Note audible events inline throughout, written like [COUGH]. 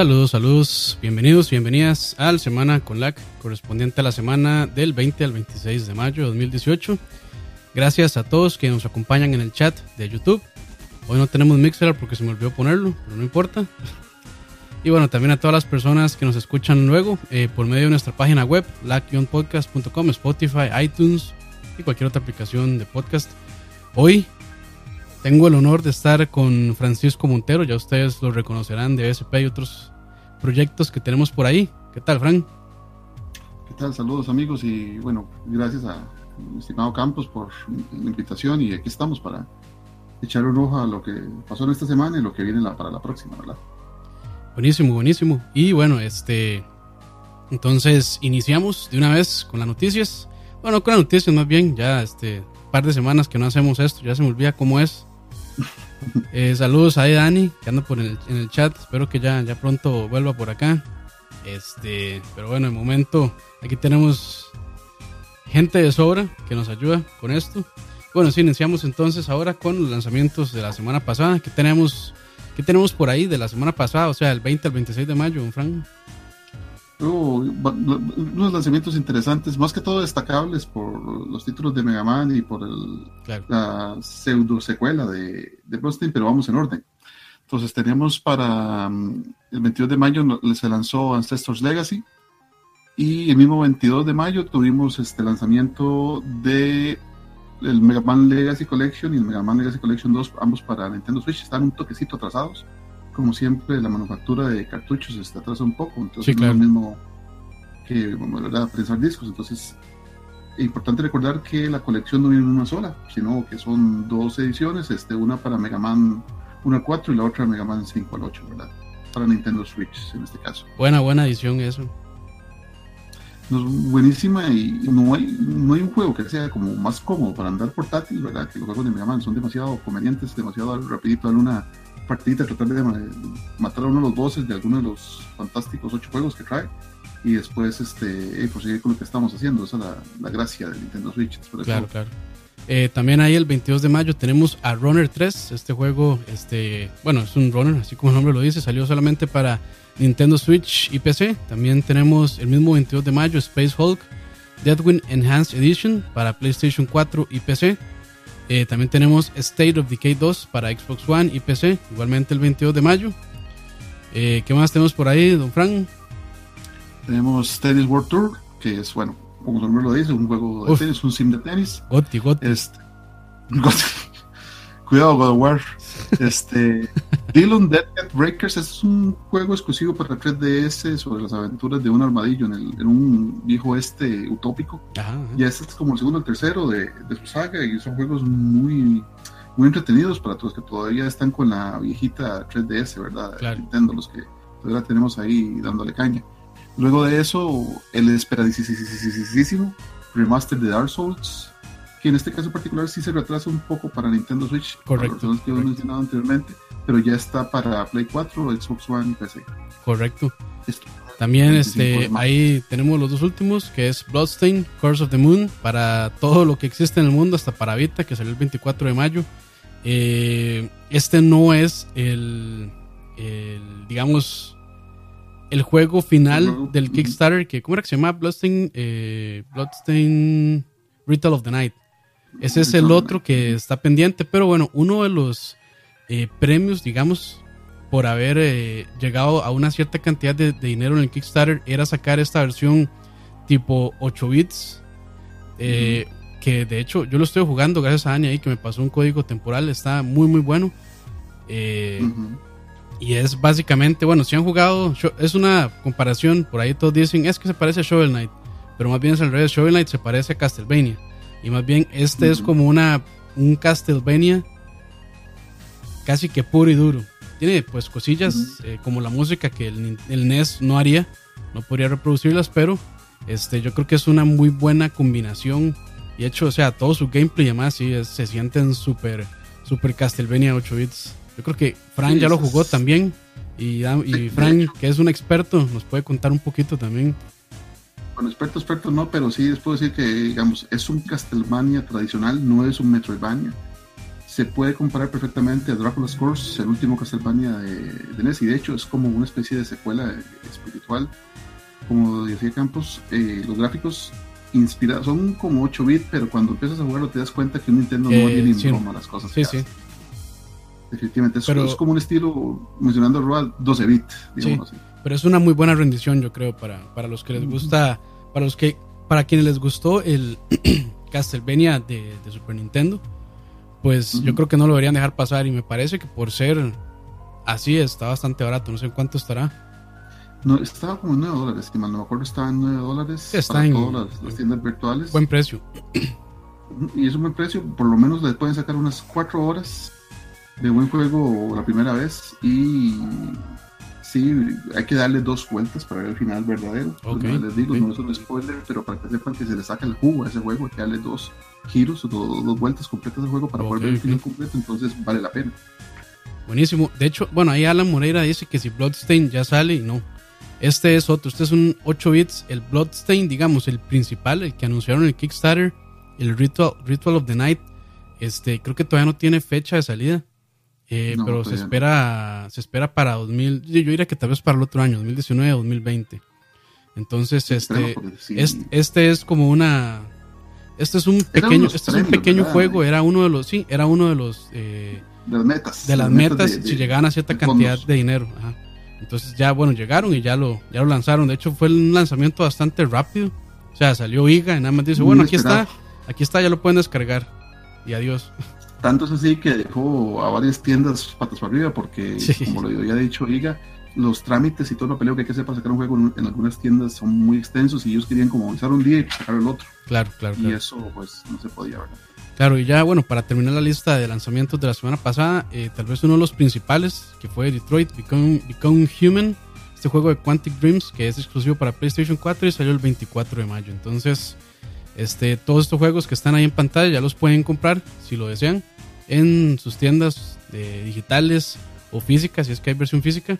Saludos, saludos, bienvenidos, bienvenidas al Semana con LAC, correspondiente a la semana del 20 al 26 de mayo de 2018. Gracias a todos que nos acompañan en el chat de YouTube. Hoy no tenemos Mixer porque se me olvidó ponerlo, pero no importa. Y bueno, también a todas las personas que nos escuchan luego eh, por medio de nuestra página web, lac-podcast.com, Spotify, iTunes y cualquier otra aplicación de podcast. Hoy tengo el honor de estar con Francisco Montero, ya ustedes lo reconocerán de SP y otros proyectos que tenemos por ahí. ¿Qué tal, Fran? ¿Qué tal? Saludos amigos y bueno, gracias a mi estimado Campos por la invitación y aquí estamos para echar un ojo a lo que pasó en esta semana y lo que viene para la próxima, ¿verdad? Buenísimo, buenísimo. Y bueno, este, entonces iniciamos de una vez con las noticias. Bueno, con las noticias más bien, ya este par de semanas que no hacemos esto, ya se me olvida cómo es. [LAUGHS] Eh, saludos a Dani, que anda por en el chat. Espero que ya, ya pronto vuelva por acá. Este, pero bueno, de momento aquí tenemos gente de sobra que nos ayuda con esto. Bueno, sí, iniciamos entonces ahora con los lanzamientos de la semana pasada. ¿Qué tenemos, qué tenemos por ahí de la semana pasada? O sea, el 20 al 26 de mayo, Frank unos lanzamientos interesantes, más que todo destacables por los títulos de Mega Man y por la pseudo secuela de, de Bloodstained, pero vamos en orden. Entonces tenemos para mm, el 22 de mayo se lanzó Ancestors Legacy y el mismo 22 de mayo tuvimos este lanzamiento de el Mega Man Legacy Collection y el Mega Man Legacy Collection 2, ambos para Nintendo Switch, están un toquecito atrasados como siempre, la manufactura de cartuchos está atrasa un poco, entonces no es lo mismo que ¿verdad? prensar discos. Entonces, es importante recordar que la colección no viene en una sola, sino que son dos ediciones, este, una para Mega Man 1 al 4 y la otra Mega Man 5 al 8, ¿verdad? Para Nintendo Switch en este caso. Buena, buena edición eso. buenísima y no hay, no hay un juego que sea como más cómodo para andar portátil, ¿verdad? Que los juegos de Mega Man son demasiado convenientes, demasiado rapidito en una partidita, tratar de matar a uno de los bosses de alguno de los fantásticos ocho juegos que trae y después este proseguir con lo que estamos haciendo. Esa es la, gracia de Nintendo Switch. Claro, claro. Eh, también ahí el 22 de mayo tenemos a Runner 3. Este juego, este, bueno, es un runner, así como el nombre lo dice, salió solamente para Nintendo Switch y PC. También tenemos el mismo 22 de mayo Space Hulk Deadwind Enhanced Edition para PlayStation 4 y PC. Eh, también tenemos State of Decay 2 para Xbox One y PC, igualmente el 22 de mayo. Eh, ¿Qué más tenemos por ahí, don Frank? Tenemos Tennis World Tour, que es, bueno, como su nombre lo dice, un juego de tenis, un sim de tenis. Goti, goti. Este, [LAUGHS] Cuidado, God of War. Este, Dylan Dead Breakers es un juego exclusivo para 3DS sobre las aventuras de un armadillo en, el, en un viejo este utópico. Y este es como el segundo o el tercero de, de, su saga y son juegos muy, muy entretenidos para todos que todavía están con la viejita 3DS, ¿verdad? Nintendo, los que todavía tenemos ahí dándole caña. Luego de eso, el esperadísimo remaster de Dark Souls que en este caso particular sí se retrasa un poco para Nintendo Switch, correcto, que hemos mencionado anteriormente, pero ya está para Play 4, Xbox One y PC. Correcto. También este, ahí tenemos los dos últimos, que es Bloodstain, Curse of the Moon, para todo lo que existe en el mundo, hasta para Vita, que salió el 24 de mayo. Eh, este no es el, digamos, el juego final del Kickstarter, que ¿cómo era que se llama? Bloodstain, eh, Bloodstain Ritual of the Night. Ese es el otro que está pendiente, pero bueno, uno de los eh, premios, digamos, por haber eh, llegado a una cierta cantidad de, dinero en el Kickstarter era sacar esta versión tipo 8 bits. Eh, que de hecho yo lo estoy jugando gracias a Dani ahí que me pasó un código temporal, está muy muy bueno. Y es básicamente, bueno, si han jugado, es una comparación, por ahí todos dicen, es que se parece a Shovel Knight, pero más bien es al revés, Shovel Knight se parece a Castlevania. Y más bien, este es como una un Castlevania casi que puro y duro. Tiene pues cosillas eh, como la música que el, el, NES no haría, no podría reproducirlas, pero este, yo creo que es una muy buena combinación. Y hecho, o sea, todo su gameplay y demás sí, se sienten súper super Castlevania 8 bits. Yo creo que Fran ya lo jugó también. Y, y Fran, que es un experto, nos puede contar un poquito también experto, experto no, pero sí les puedo decir que, digamos, es un Castlevania tradicional, no es un Metroidvania. Se puede comparar perfectamente a Dracula's Curse, el último Castlevania de, de NES, y de hecho es como una especie de secuela espiritual. Como decía Campos, eh, los gráficos inspirados son como 8 bits, pero cuando empiezas a jugarlo te das cuenta que un Nintendo no eh, tiene sí. las cosas. Sí, sí. Definitivamente, es, Pero- es como un estilo, mencionando Roal, 12 bits, digamos así. Pero es una muy buena rendición, yo creo, para, para los que les gusta, para los que, para quienes les gustó el [CLEARS THROAT] Castlevania de, de Super Nintendo, pues yo creo que no lo deberían dejar pasar y me parece que por ser así está bastante barato, no sé en cuánto estará. No, estaba como en 9 dólares, si mal no me acuerdo, estaba en 9 dólares está para en- todas las, las tiendas virtuales. Buen precio. [CLEARS THROAT] Y es un buen precio, por lo menos le pueden sacar unas 4 horas de buen juego la primera vez. Y sí, hay que darle dos vueltas para ver el final verdadero. Ok, Como les digo, no es un spoiler, pero para que sepan que se le saca el jugo a ese juego, hay que darle dos giros o do- dos vueltas completas al juego para poder Ok, ver el final completo, entonces vale la pena. Buenísimo. De hecho, bueno, ahí Alan Moreira dice que si Bloodstain ya sale y no. Este es otro, este es un 8 bits. El Bloodstain, digamos, el principal, el que anunciaron en el Kickstarter, el Ritual, Ritual of the Night, este, creo que todavía no tiene fecha de salida. eh, No, pero se no. espera, se espera para 2000, yo yo diría que tal vez para el otro año, 2019 o 2020. Entonces, este, sí, es- este es como una, este es un pequeño, este es un pequeño ¿verdad? juego, era uno de los, sí, era uno de los, eh, de las metas. de las metas de- si llegaban a cierta cantidad fondos. de dinero. Ajá. Entonces ya, bueno, llegaron y ya lo, ya lo lanzaron. De hecho, fue un lanzamiento bastante rápido. O sea, salió IGA y nada más dice, Muy bueno, aquí está, aquí está, ya lo pueden descargar. Y adiós. Tanto es así que dejó a varias tiendas patas para arriba porque, [LAUGHS] Sí. como lo había dicho Iga, los trámites y todo lo peleo que hay que hacer para sacar un juego en, en algunas tiendas son muy extensos y ellos querían como avanzar un día y sacar el otro. Claro, claro, Y claro. eso pues no se podía, ¿verdad? Claro, y ya, bueno, para terminar la lista de lanzamientos de la semana pasada, eh, tal vez uno de los principales, que fue Detroit Become, Become Human, este juego de Quantic Dreams, que es exclusivo para PlayStation 4 y salió el 24 de mayo. Entonces, este, todos estos juegos que están ahí en pantalla ya los pueden comprar, si lo desean, en sus tiendas eh, digitales o físicas, si es que hay versión física.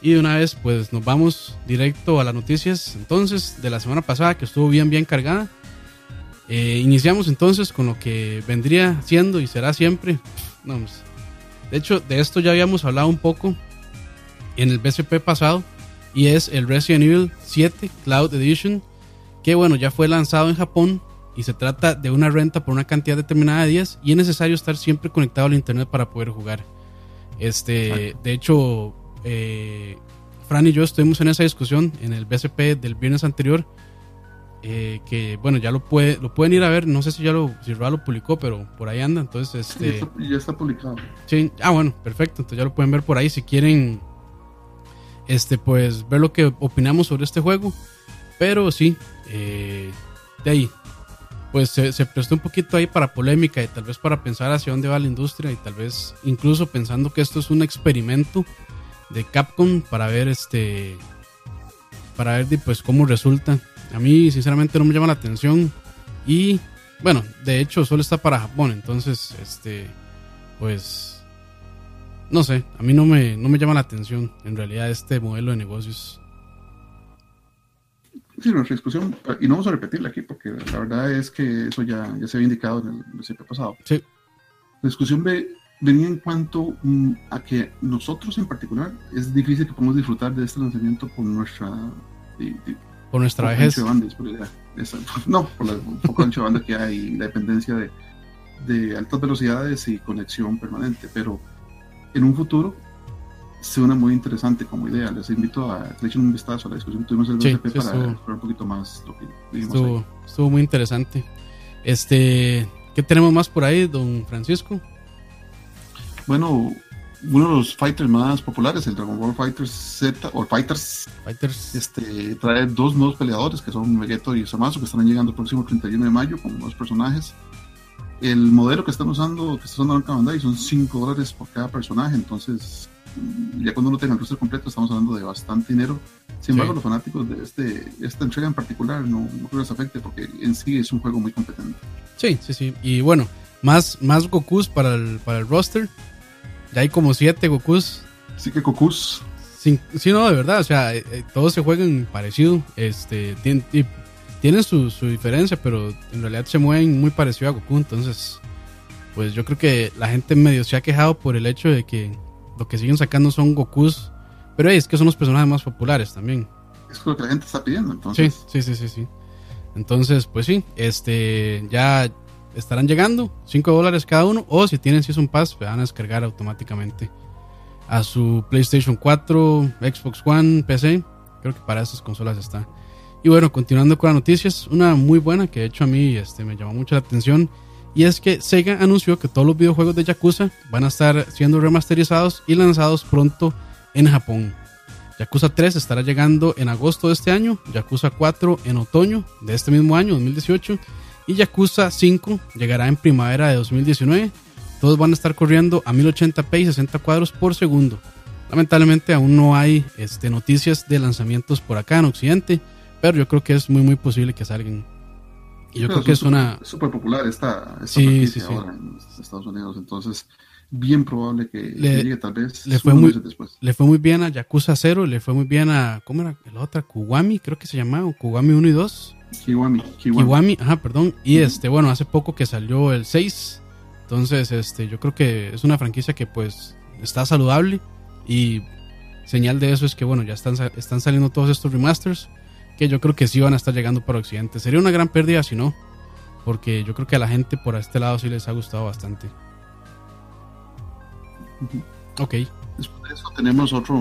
Y de una vez, pues nos vamos directo a las noticias entonces de la semana pasada, que estuvo bien, bien cargada. Eh, iniciamos entonces con lo que vendría siendo y será siempre. no, pues, de hecho, de esto ya habíamos hablado un poco en el BCP pasado. Y es el Resident Evil 7 Cloud Edition. Que bueno, ya fue lanzado en Japón. Y se trata de una renta por una cantidad determinada de días. Y es necesario estar siempre conectado al internet para poder jugar. Este, de hecho, eh, Fran y yo estuvimos en esa discusión en el BCP del viernes anterior. eh, que bueno, ya lo, puede, lo pueden ir a ver. No sé si ya lo, si lo publicó, pero por ahí anda. Entonces, este. ya, está, ya está publicado. Sí, ah, bueno, perfecto. Entonces ya lo pueden ver por ahí si quieren. Este, pues ver lo que opinamos sobre este juego. Pero sí, eh, de ahí. Pues se, se prestó un poquito ahí para polémica y tal vez para pensar hacia dónde va la industria y tal vez incluso pensando que esto es un experimento de Capcom para ver este para ver de, pues cómo resulta. A mí sinceramente no me llama la atención y bueno, de hecho solo está para Japón, entonces este pues no sé, a mí no me no me llama la atención en realidad este modelo de negocios. Sí, nuestra discusión, y no vamos a repetirla aquí porque la verdad es que eso ya, ya se había indicado en el BCP pasado. Sí. La discusión ve- venía en cuanto mm, a que nosotros en particular es difícil que podamos disfrutar de este lanzamiento por nuestra di- di- Por nuestra vejez. de. [LAUGHS] No, por la un poco ancho de banda que hay y la dependencia de, de altas velocidades y conexión permanente, pero en un futuro suena muy interesante como idea. Les invito a que echen un vistazo a la discusión que tuvimos el Sí, BCP sí, para estuvo- explorar un poquito más lo que vimos ahí. Estuvo, estuvo muy interesante. Este, ¿qué tenemos más por ahí, don Francisco? Bueno, uno de los fighters más populares, el Dragon Ball Fighters Z, o Fighters, Fighters. este, trae dos nuevos peleadores que son Vegeto y Zamasu, que estarán llegando el próximo 31 de mayo con nuevos personajes. El modelo que están usando, que está usando Arca Bandai, son 5 dólares por cada personaje, entonces mm, ya cuando uno tenga el roster completo estamos hablando de bastante dinero. Sin embargo, Sí. los fanáticos de este, esta entrega en particular no, no creo que les afecte porque en sí es un juego muy competente. Sí, sí, sí. Y bueno, más, más Gokus para el, para el roster. Ya hay como siete Gokus. Así que Cocus, Sin, sí, no, de verdad. O sea, eh, eh, todos se juegan parecido. Este, tien- y tienen su, su diferencia, pero en realidad se mueven muy parecido a Goku. Entonces, pues yo creo que la gente medio se ha quejado por el hecho de que lo que siguen sacando son Gokus, pero es que son los personajes más populares también. Es lo que la gente está pidiendo, entonces. Sí, sí, sí, sí, sí. Entonces, pues sí, este, ya estarán llegando, 5 dólares cada uno, o si tienen Season Pass, pues van a descargar automáticamente a su PlayStation 4, Xbox One, PC. Creo que para esas consolas está. Y bueno, continuando con las noticias, una muy buena que de hecho a mí este, me llamó mucho la atención y es que Sega anunció que todos los videojuegos de Yakuza van a estar siendo remasterizados y lanzados pronto en Japón. Yakuza 3 estará llegando en agosto de este año, Yakuza 4 en otoño de este mismo año, 2018, y Yakuza 5 llegará en primavera de 2019. Todos van a estar corriendo a 1080p y 60 cuadros por segundo. Lamentablemente aún no hay este, noticias de lanzamientos por acá en Occidente, pero yo creo que es muy muy posible que salgan y yo creo que es una... súper popular esta, esta sí, ahora en Estados Unidos, entonces bien probable que le, llegue tal vez le fue muy, después. Le fue muy bien a Yakuza 0, le fue muy bien a, ¿cómo era la otra? Kuwami, creo que se llamaba, Kuwami 1 y 2. Kiwami, Kiwami. Kiwami ajá, perdón. Y este, bueno, hace poco que salió el 6, entonces este, yo creo que es una franquicia que pues está saludable y señal de eso es que bueno, ya están, están saliendo todos estos remasters que yo creo que sí van a estar llegando para Occidente. Sería una gran pérdida si no, porque yo creo que a la gente por este lado sí les ha gustado bastante. Ok. Después de eso tenemos otro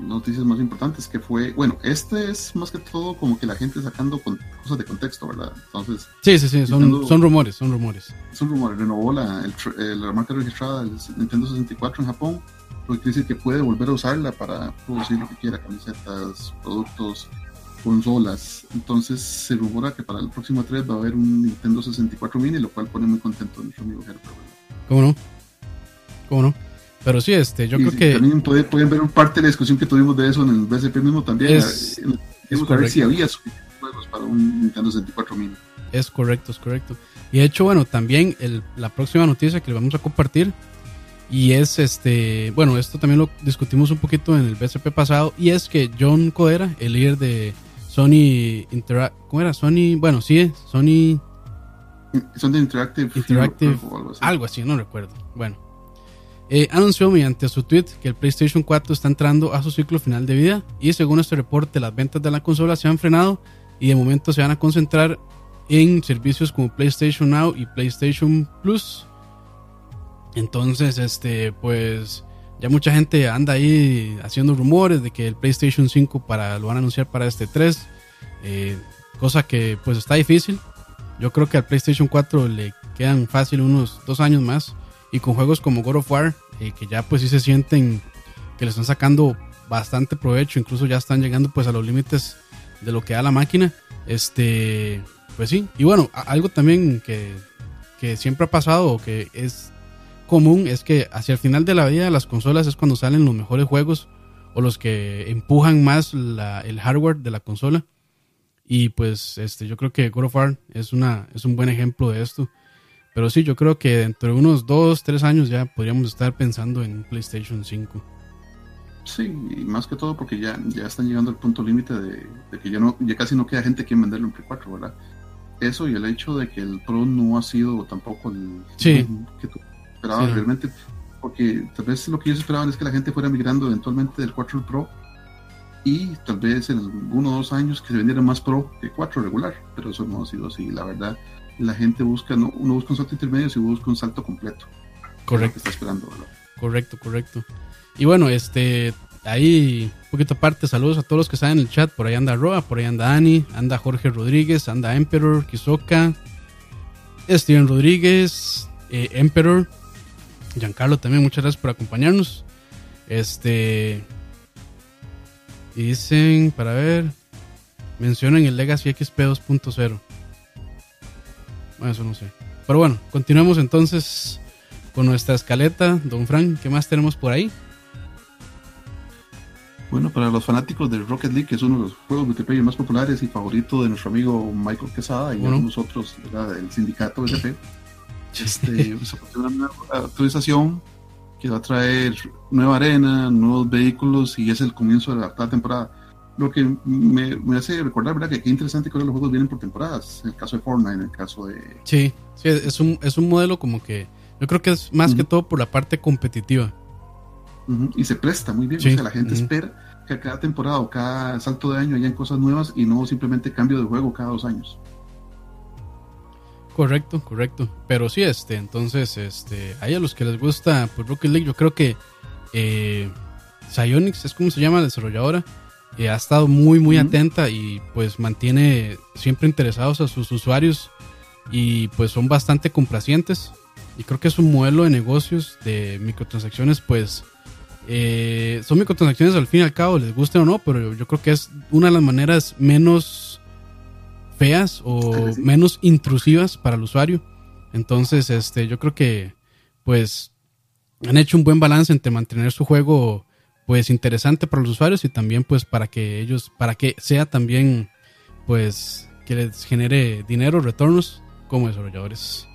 noticias más importantes que fue, bueno, este es más que todo como que la gente sacando cosas de contexto, ¿verdad? Entonces, sí, sí, sí, son, rumores, son rumores. Son rumores, renovó la, la marca registrada del Nintendo 64 en Japón, lo que quiere decir que puede volver a usarla para producir lo que quiera, camisetas, productos, consolas. Entonces se rumora que para el próximo 3 va a haber un Nintendo 64 mini, lo cual pone muy contento a nuestro amigo Gerber. ¿Cómo no? ¿Cómo no? Pero sí, este, yo creo que... También pueden, ver un parte de la discusión que tuvimos de eso en el BSP mismo también. Es, a ver si había juegos para un Nintendo 64 mini. Es correcto, es correcto. Y de hecho, bueno, también el, la próxima noticia que le vamos a compartir y es este, bueno, esto también lo discutimos un poquito en el BSP pasado y es que John Codera, el líder de Sony Interactive. ¿Cómo era? Sony. Bueno, sí, Sony. Sony Interactive. Interactive algo, así. no recuerdo. Bueno. Eh, anunció mediante su tweet que el PlayStation 4 está entrando a su ciclo final de vida y según este reporte las ventas de la consola se han frenado y de momento se van a concentrar en servicios como PlayStation Now y PlayStation Plus. Entonces, este, pues ya mucha gente anda ahí haciendo rumores de que el PlayStation 5 para, lo van a anunciar para este 3. Eh, cosa que pues está difícil. Yo creo que al PlayStation 4 le quedan fácil unos dos años más. Y con juegos como God of War, eh, que ya pues sí se sienten que le están sacando bastante provecho. Incluso ya están llegando pues a los límites de lo que da la máquina. Este, pues sí. Y bueno, algo también que, que siempre ha pasado o que es común es que hacia el final de la vida de las consolas es cuando salen los mejores juegos o los que empujan más el hardware de la consola. Y pues este, yo creo que God of War es, una, es un buen ejemplo de esto. Pero sí, yo creo que dentro de unos 2, 3 años ya podríamos estar pensando en PlayStation 5. Sí, y más que todo porque ya, ya están llegando al punto límite de, que ya, no, ya casi no queda gente quien venderlo en Play 4, ¿verdad? Eso y el hecho de que el Pro no ha sido tampoco el sí. que esperaban realmente, porque tal vez lo que ellos esperaban es que la gente fuera migrando eventualmente del 4 Pro y tal vez en uno o dos años que se vendiera más Pro que 4 regular, pero eso no ha sido así. La verdad, la gente busca, no, uno busca un salto intermedio, sino busca un salto completo. Correcto. está esperando, Correcto, correcto. Y bueno, este, ahí, un poquito aparte, saludos a todos los que están en el chat. Por ahí anda Roa, por ahí anda Ani, anda Jorge Rodríguez, anda Emperor, Kizoka, Steven Rodríguez, eh, Emperor, Giancarlo también, muchas gracias por acompañarnos. Este. Dicen, para ver. Mencionan el Legacy XP 2.0. Bueno, eso no sé. Pero bueno, continuamos entonces con nuestra escaleta. Don Frank, ¿qué más tenemos por ahí? Bueno, para los fanáticos de Rocket League, que es uno de los juegos multiplayer más populares y favorito de nuestro amigo Michael Quesada y nosotros, el sindicato SP, [LAUGHS] este, pues, una actualización que va a traer nueva arena, nuevos vehículos y es el comienzo de la temporada. Lo que me, hace recordar, ¿verdad? Que qué interesante que los juegos vienen por temporadas. En el caso de Fortnite, en el caso de... Sí, sí es, un, es un modelo como que Yo creo que es más que todo por la parte competitiva. Y se presta muy bien. O sea, la gente espera que cada temporada o cada salto de año hayan cosas nuevas y no simplemente cambio de juego cada dos años. Correcto, correcto. Pero sí, este, entonces, este, hay a los que les gusta pues, Rocket League, yo creo que eh, Psyonix es como se llama la desarrolladora. Eh, ha estado muy, muy atenta y pues mantiene siempre interesados a sus usuarios y pues son bastante complacientes. Y creo que es un modelo de negocios de microtransacciones, pues eh, son microtransacciones al fin y al cabo, les guste o no, pero yo creo que es una de las maneras menos feas o menos intrusivas para el usuario. Entonces, este, yo creo que pues han hecho un buen balance entre mantener su juego pues interesante para los usuarios y también pues para que ellos, para que sea también pues que les genere dinero, retornos como desarrolladores.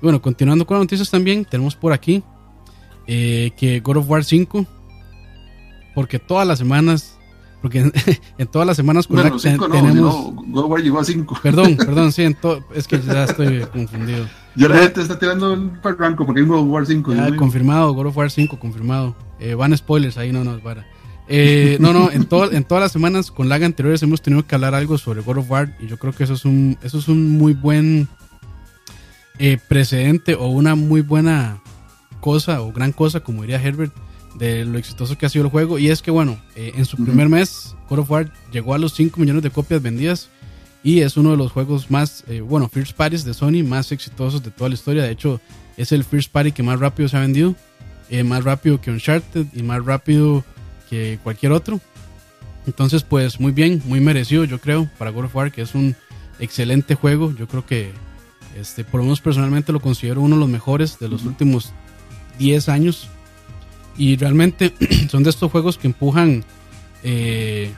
Bueno, continuando con las noticias también, tenemos por aquí eh, que God of War 5, porque todas las semanas, porque en, [LAUGHS] todas las semanas con bueno, cinco, no, tenemos... God of War llegó a 5. Perdón, [LAUGHS] perdón, sí, es que ya estoy confundido. Ya la gente está tirando el ranco porque hay God of War 5. Ya, confirmado, God of War 5, confirmado. Eh, van spoilers ahí, no, no, para. Eh, no, no, en, todo, en todas las semanas con lag anteriores hemos tenido que hablar algo sobre God of War y yo creo que eso es un, eso es un muy buen eh, precedente o una muy buena cosa o gran cosa, como diría Herbert, de lo exitoso que ha sido el juego. Y es que, bueno, eh, en su primer mes, God of War llegó a los 5 millones de copias vendidas y es uno de los juegos más, eh, bueno, First Parties de Sony más exitosos de toda la historia. De hecho, es el First Party que más rápido se ha vendido, más rápido que Uncharted y más rápido que cualquier otro. Entonces, pues muy bien, muy merecido, yo creo, para God of War, que es un excelente juego. Yo creo que este, por lo menos personalmente lo considero uno de los mejores de los últimos 10 años. Y realmente [CLEARS THROAT] son de estos juegos que empujan, eh,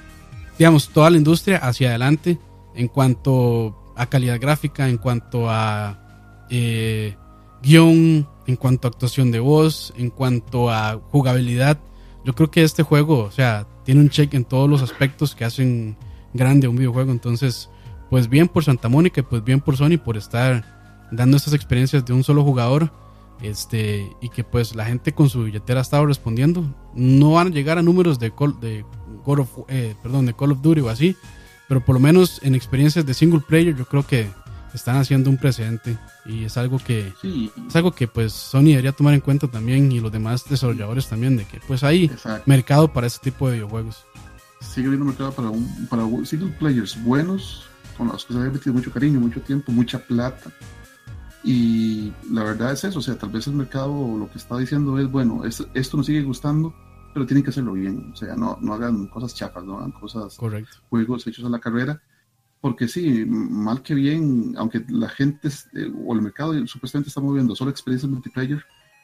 digamos, toda la industria hacia adelante en cuanto a calidad gráfica, en cuanto a eh, guion, en cuanto a actuación de voz, en cuanto a jugabilidad. Yo creo que este juego, o sea, tiene un check en todos los aspectos que hacen grande un videojuego. Entonces, pues bien por Santa Mónica y pues bien por Sony por estar dando estas experiencias de un solo jugador. Este, y que pues la gente con su billetera ha estado respondiendo. No van a llegar a números de Call, of, eh, perdón, de Call of Duty o así, pero por lo menos en experiencias de single player yo creo que están haciendo un precedente y es algo que es algo que pues Sony debería tomar en cuenta también y los demás desarrolladores también de que pues hay mercado para ese tipo de videojuegos. Sigue habiendo mercado para un, para single players buenos con los que se ha metido mucho cariño, mucho tiempo, mucha plata. Y la verdad es eso, o sea, tal vez el mercado lo que está diciendo es, bueno, esto nos sigue gustando, pero tienen que hacerlo bien, o sea, no, no hagan cosas chapas, no hagan cosas, Correcto. juegos hechos a la carrera, porque sí, mal que bien, aunque la gente eh, o el mercado supuestamente está moviendo solo experiencias multiplayer,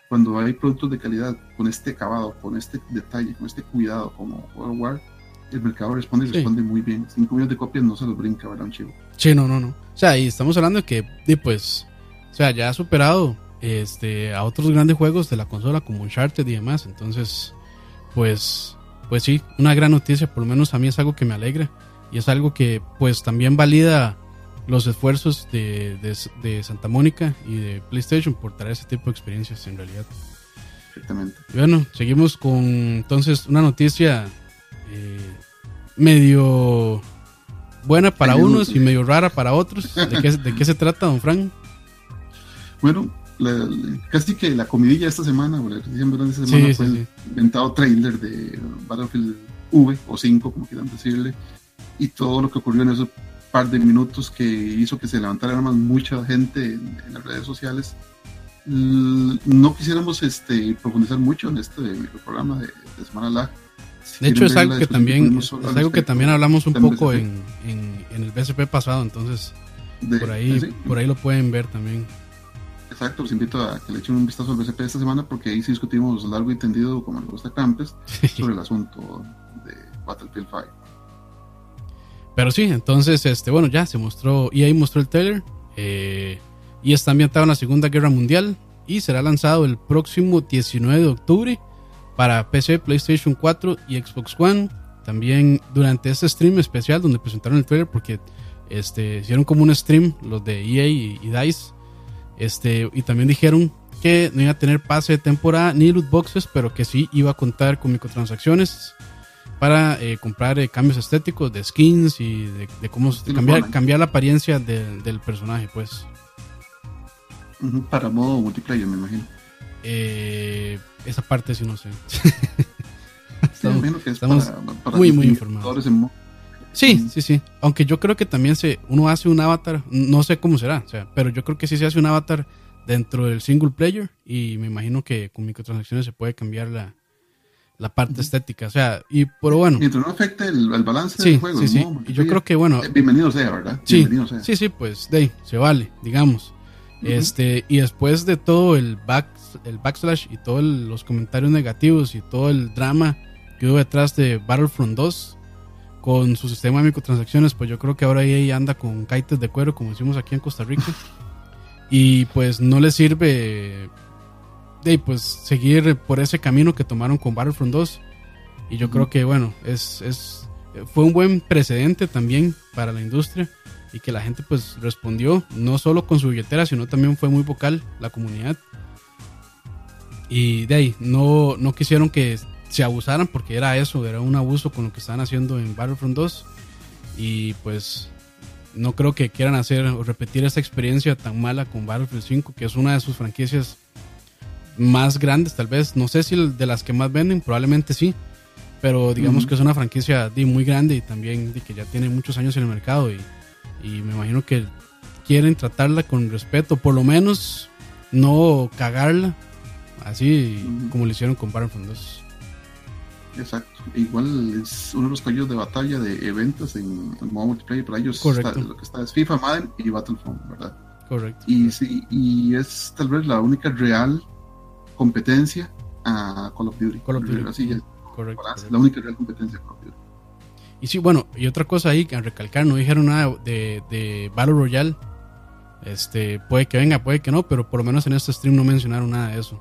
cuando hay productos de calidad con este acabado, con este detalle, con este cuidado como World War, el mercado responde y responde muy bien. 5 millones de copias no se los brinca, ¿verdad, un chivo? Sí, no, no, no. O sea, y estamos hablando de que, pues, o sea, ya ha superado este, a otros grandes juegos de la consola como Uncharted y demás. Entonces, pues, pues sí, una gran noticia. Por lo menos a mí es algo que me alegra. Y es algo que, pues, también valida los esfuerzos de, de, Santa Mónica y de PlayStation por traer ese tipo de experiencias en realidad. Perfectamente. Bueno, seguimos con entonces una noticia eh, medio buena para unos y medio rara para otros. ¿De qué, de qué se trata, don Frank? Bueno, casi que la comidilla esta semana, esta semana fue el inventado trailer de Battlefield V o 5, como quieran decirle, y todo lo que ocurrió en esos par de minutos que hizo que se levantara más mucha gente en, las redes sociales. No quisiéramos este, profundizar mucho en este programa de, de Semana Lag, de hecho, es algo que también es algo que también hablamos un poco en, en, el BSP pasado, entonces por ahí por ahí lo pueden ver también. Exacto, los invito a que le echen un vistazo al BSP esta semana porque ahí sí discutimos largo y tendido, como le gusta Campes, sobre el asunto de Battlefield 5. Pero sí, entonces, este, bueno, ya se mostró, y ahí mostró el trailer, eh, y está ambientado en la Segunda Guerra Mundial, y será lanzado el próximo 19 de octubre para PC, PlayStation 4 y Xbox One. También durante este stream especial donde presentaron el trailer, porque este, hicieron como un stream los de EA y, DICE. Este, y también dijeron que no iba a tener pase de temporada ni loot boxes, pero que sí iba a contar con microtransacciones para eh, comprar eh, cambios estéticos de skins y de, cómo cambiar, cambiar la apariencia del personaje, pues. Para modo multiplayer, me imagino. Eh, esa parte sí no sé. [LAUGHS] estamos, muy, muy informados. Sí, sí, sí. Aunque yo creo que también se, uno hace un avatar, no sé cómo será, o sea, pero yo creo que sí se hace un avatar dentro del single player y me imagino que con microtransacciones se puede cambiar la, la parte estética. O sea, y pero bueno. Mientras no afecte el, balance del juego. Sí, sí. Y yo creo que bueno. Eh, bienvenido sea, ¿verdad? Sí, sí, sí, pues de se vale, digamos. Este, y después de todo el back, el backslash y todos los comentarios negativos y todo el drama que hubo detrás de Battlefront 2 con su sistema de microtransacciones, pues yo creo que ahora EA anda con kaites de cuero, como decimos aquí en Costa Rica. [LAUGHS] y pues no le sirve de pues seguir por ese camino que tomaron con Battlefront 2. Y yo creo que bueno, es, es, fue un buen precedente también para la industria y que la gente pues respondió no solo con su billetera, sino también fue muy vocal la comunidad. Y de ahí, no, no quisieron que se abusaran porque era eso, era un abuso con lo que estaban haciendo en Battlefront 2. Y pues no creo que quieran hacer o repetir esta experiencia tan mala con Battlefield 5, que es una de sus franquicias más grandes, tal vez. No sé si de las que más venden, probablemente sí. Pero digamos que es una franquicia muy grande y también que ya tiene muchos años en el mercado. Y, me imagino que quieren tratarla con respeto, por lo menos no cagarla, así como lo hicieron con Battlefront 2. Exacto. Igual es uno de los caballos de batalla de eventos en, el modo multiplayer para ellos. lo que está es FIFA, Madden y Battlefront, ¿verdad? Correcto. Y sí, y es tal vez la única real competencia a Call of Duty. Call of Duty. Así es. Correcto, La única real competencia a Call of Duty. Y sí, bueno, y otra cosa ahí que recalcar, no dijeron nada de, de Battle Royale. Este, puede que venga, puede que no, pero por lo menos en este stream no mencionaron nada de eso.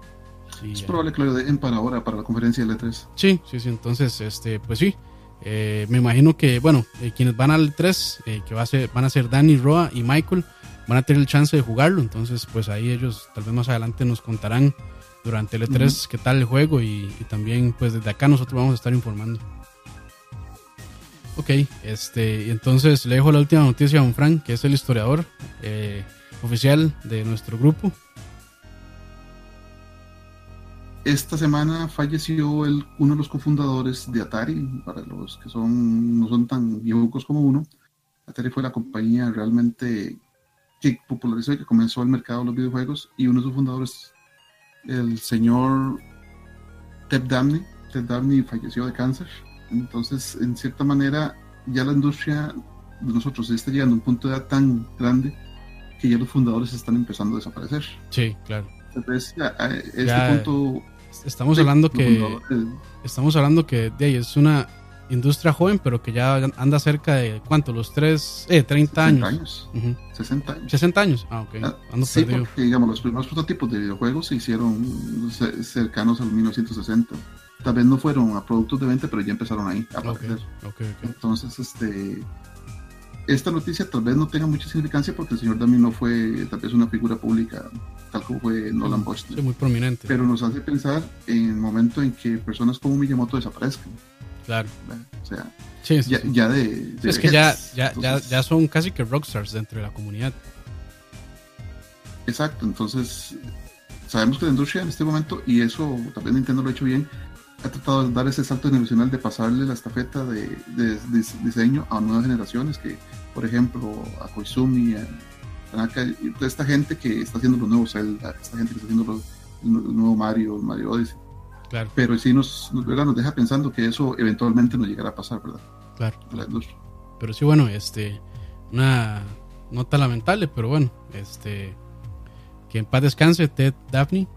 Es probable que lo den para ahora, para la conferencia de E3. Sí, sí, sí, entonces, este, pues sí. Eh, me imagino que, bueno, eh, quienes van al E3, eh, que va a ser, van a ser Danny, Roa y Michael, van a tener el chance de jugarlo. Entonces, pues ahí ellos tal vez más adelante nos contarán durante el E3 qué tal el juego y, también pues desde acá nosotros vamos a estar informando. Ok, este, entonces le dejo la última noticia a don Frank, que es el historiador eh, oficial de nuestro grupo. Esta semana falleció el, uno de los cofundadores de Atari, para los que son no son tan viejos como uno. Atari fue la compañía realmente que popularizó y que comenzó el mercado de los videojuegos y uno de sus fundadores el señor Ted Dabney. Ted Dabney falleció de cáncer. Entonces, en cierta manera, ya la industria de nosotros está llegando a un punto de edad tan grande que ya los fundadores están empezando a desaparecer. Sí, claro. Entonces, este punto. Estamos hablando que. Estamos hablando que de ahí es una industria joven, pero que ya anda cerca de, ¿cuánto? Los 3, eh, 30 años. años. 60 años. 60 años, ah, ok. Ah, ando sí, porque digamos, los primeros prototipos de videojuegos se hicieron cercanos al 1960. Tal vez no fueron a productos de venta, pero ya empezaron ahí a aparecer. Entonces, este esta noticia tal vez no tenga mucha significancia porque el señor Dami no fue tal vez una figura pública tal como fue Nolan Bosch. Sí, muy prominente. Pero nos hace pensar en el momento en que personas como Miyamoto desaparezcan. Claro. O sea, ya, de, Es que ya, ya, ya, son casi que rockstars dentro de la comunidad. Exacto, entonces sabemos que la industria en este momento, y eso también Nintendo lo ha hecho bien, ha tratado de dar ese salto generacional de pasarle la estafeta de, diseño a nuevas generaciones, que por ejemplo a Koizumi, a Tanaka, toda esta gente que está haciendo los nuevos Zelda, esta gente que está haciendo el nuevo Mario, Mario Odyssey. Pero sí nos, nos deja pensando que eso eventualmente nos llegará a pasar, ¿verdad? Claro. Pero sí, bueno, este, una nota lamentable, pero bueno, este, que en paz descanse Ted Daphne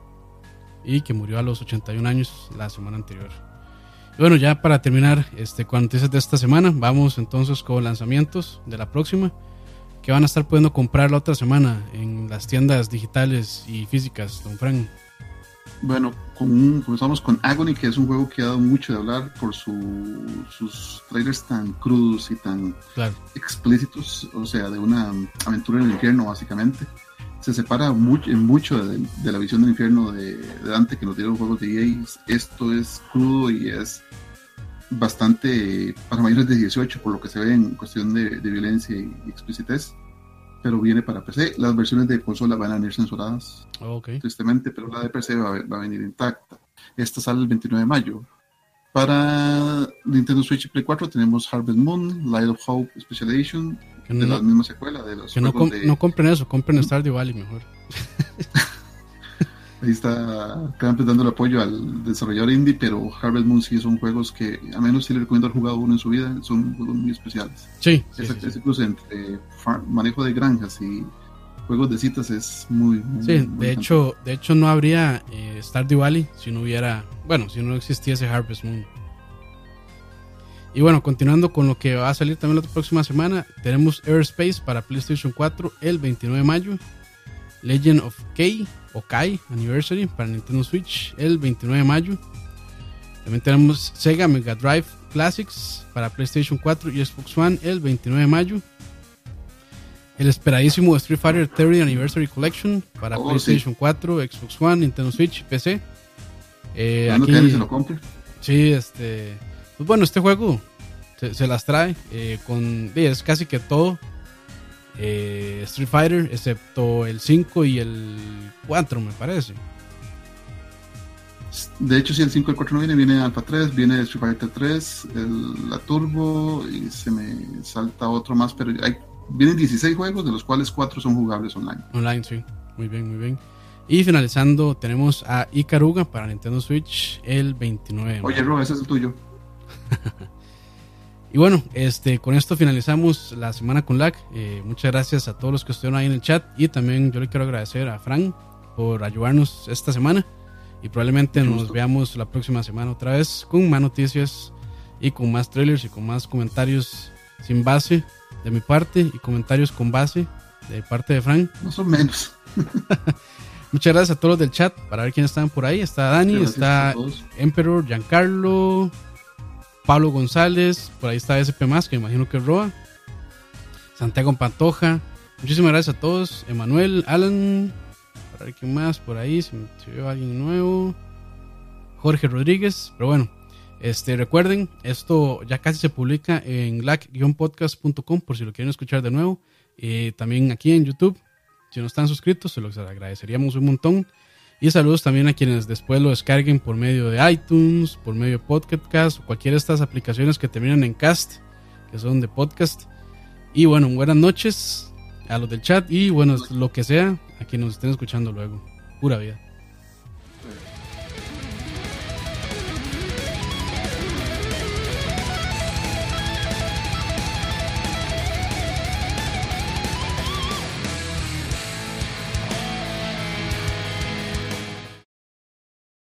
y que murió a los 81 años la semana anterior. Y bueno, ya para terminar este, con noticias de esta semana, vamos entonces con lanzamientos de la próxima que van a estar pudiendo comprar la otra semana en las tiendas digitales y físicas, don Frank. Bueno, comenzamos con Agony, que es un juego que ha dado mucho de hablar por sus trailers tan crudos y tan explícitos, o sea, de una aventura en el infierno, básicamente. Se separa mucho, mucho de, la visión del infierno de, Dante que nos dieron juegos de EA. Esto es crudo y es bastante para mayores de 18 por lo que se ve en cuestión de, violencia y, explicitez pero viene para PC. Las versiones de consola van a venir censuradas, tristemente, pero la de PC va, va, a venir intacta. Esta sale el 29 de mayo. Para Nintendo Switch y Play 4 tenemos Harvest Moon, Light of Hope Special Edition, de la misma secuela. De los que no, no, compren eso, compren Stardew Valley mejor. [LAUGHS] Ahí está Campes dando el apoyo al desarrollador indie, pero Harvest Moon sí son juegos que, a menos si le recomiendo haber jugado uno en su vida, son juegos muy especiales. Sí. es, incluso entre manejo de granjas y juegos de citas es muy, sí de hecho de hecho no habría eh, Stardew Valley si no hubiera bueno si no existiese Harvest Moon y bueno continuando con lo que va a salir también la próxima semana tenemos Airspace para PlayStation 4 el 29 de mayo Legend of K o Kai Anniversary para Nintendo Switch el 29 de mayo también tenemos Sega Mega Drive Classics para PlayStation 4 y Xbox One el 29 de mayo el esperadísimo Street Fighter 30 Anniversary Collection para oh, PlayStation 4, Xbox One, Nintendo Switch y PC. Eh, aquí, se lo compre? Sí, este. Pues bueno, este juego se, las trae eh, con. Es casi que todo. Eh, Street Fighter, excepto el 5 y el 4, me parece. De hecho, si el 5 y el 4 no viene, viene Alpha 3, viene Street Fighter 3, la Turbo y se me salta otro más, pero hay vienen 16 juegos, de los cuales 4 son jugables online. Online, sí. Muy bien, muy bien. Y finalizando, tenemos a Ikaruga para Nintendo Switch el 29 Oye, Ro, ese es el tuyo. [LAUGHS] y bueno, este, con esto finalizamos la semana con LAC. Eh, muchas gracias a todos los que estuvieron ahí en el chat. Y también yo le quiero agradecer a Frank por ayudarnos esta semana. Y probablemente nos veamos la próxima semana otra vez con más noticias y con más trailers y con más comentarios sin base de mi parte y comentarios con base de parte de Frank. [LAUGHS] Más o menos. [LAUGHS] Muchas gracias a todos los del chat para ver quiénes están por ahí. Está Dani, está Emperor, Giancarlo, Pablo González, por ahí está SP más, que me imagino que es Roa. Santiago Pantoja. Muchísimas gracias a todos. Emanuel, Alan, ver quién más por ahí, si, si veo alguien nuevo. Jorge Rodríguez, pero bueno, este, recuerden, esto ya casi se publica en lac-podcast.com por si lo quieren escuchar de nuevo. Eh, también aquí en YouTube. Si no están suscritos, se los agradeceríamos un montón. Y saludos también a quienes después lo descarguen por medio de iTunes, por medio de Podcast o cualquiera de estas aplicaciones que terminan en cast, que son de podcast. Y bueno, buenas noches a los del chat y bueno, lo que sea, a quienes nos estén escuchando luego. Pura vida.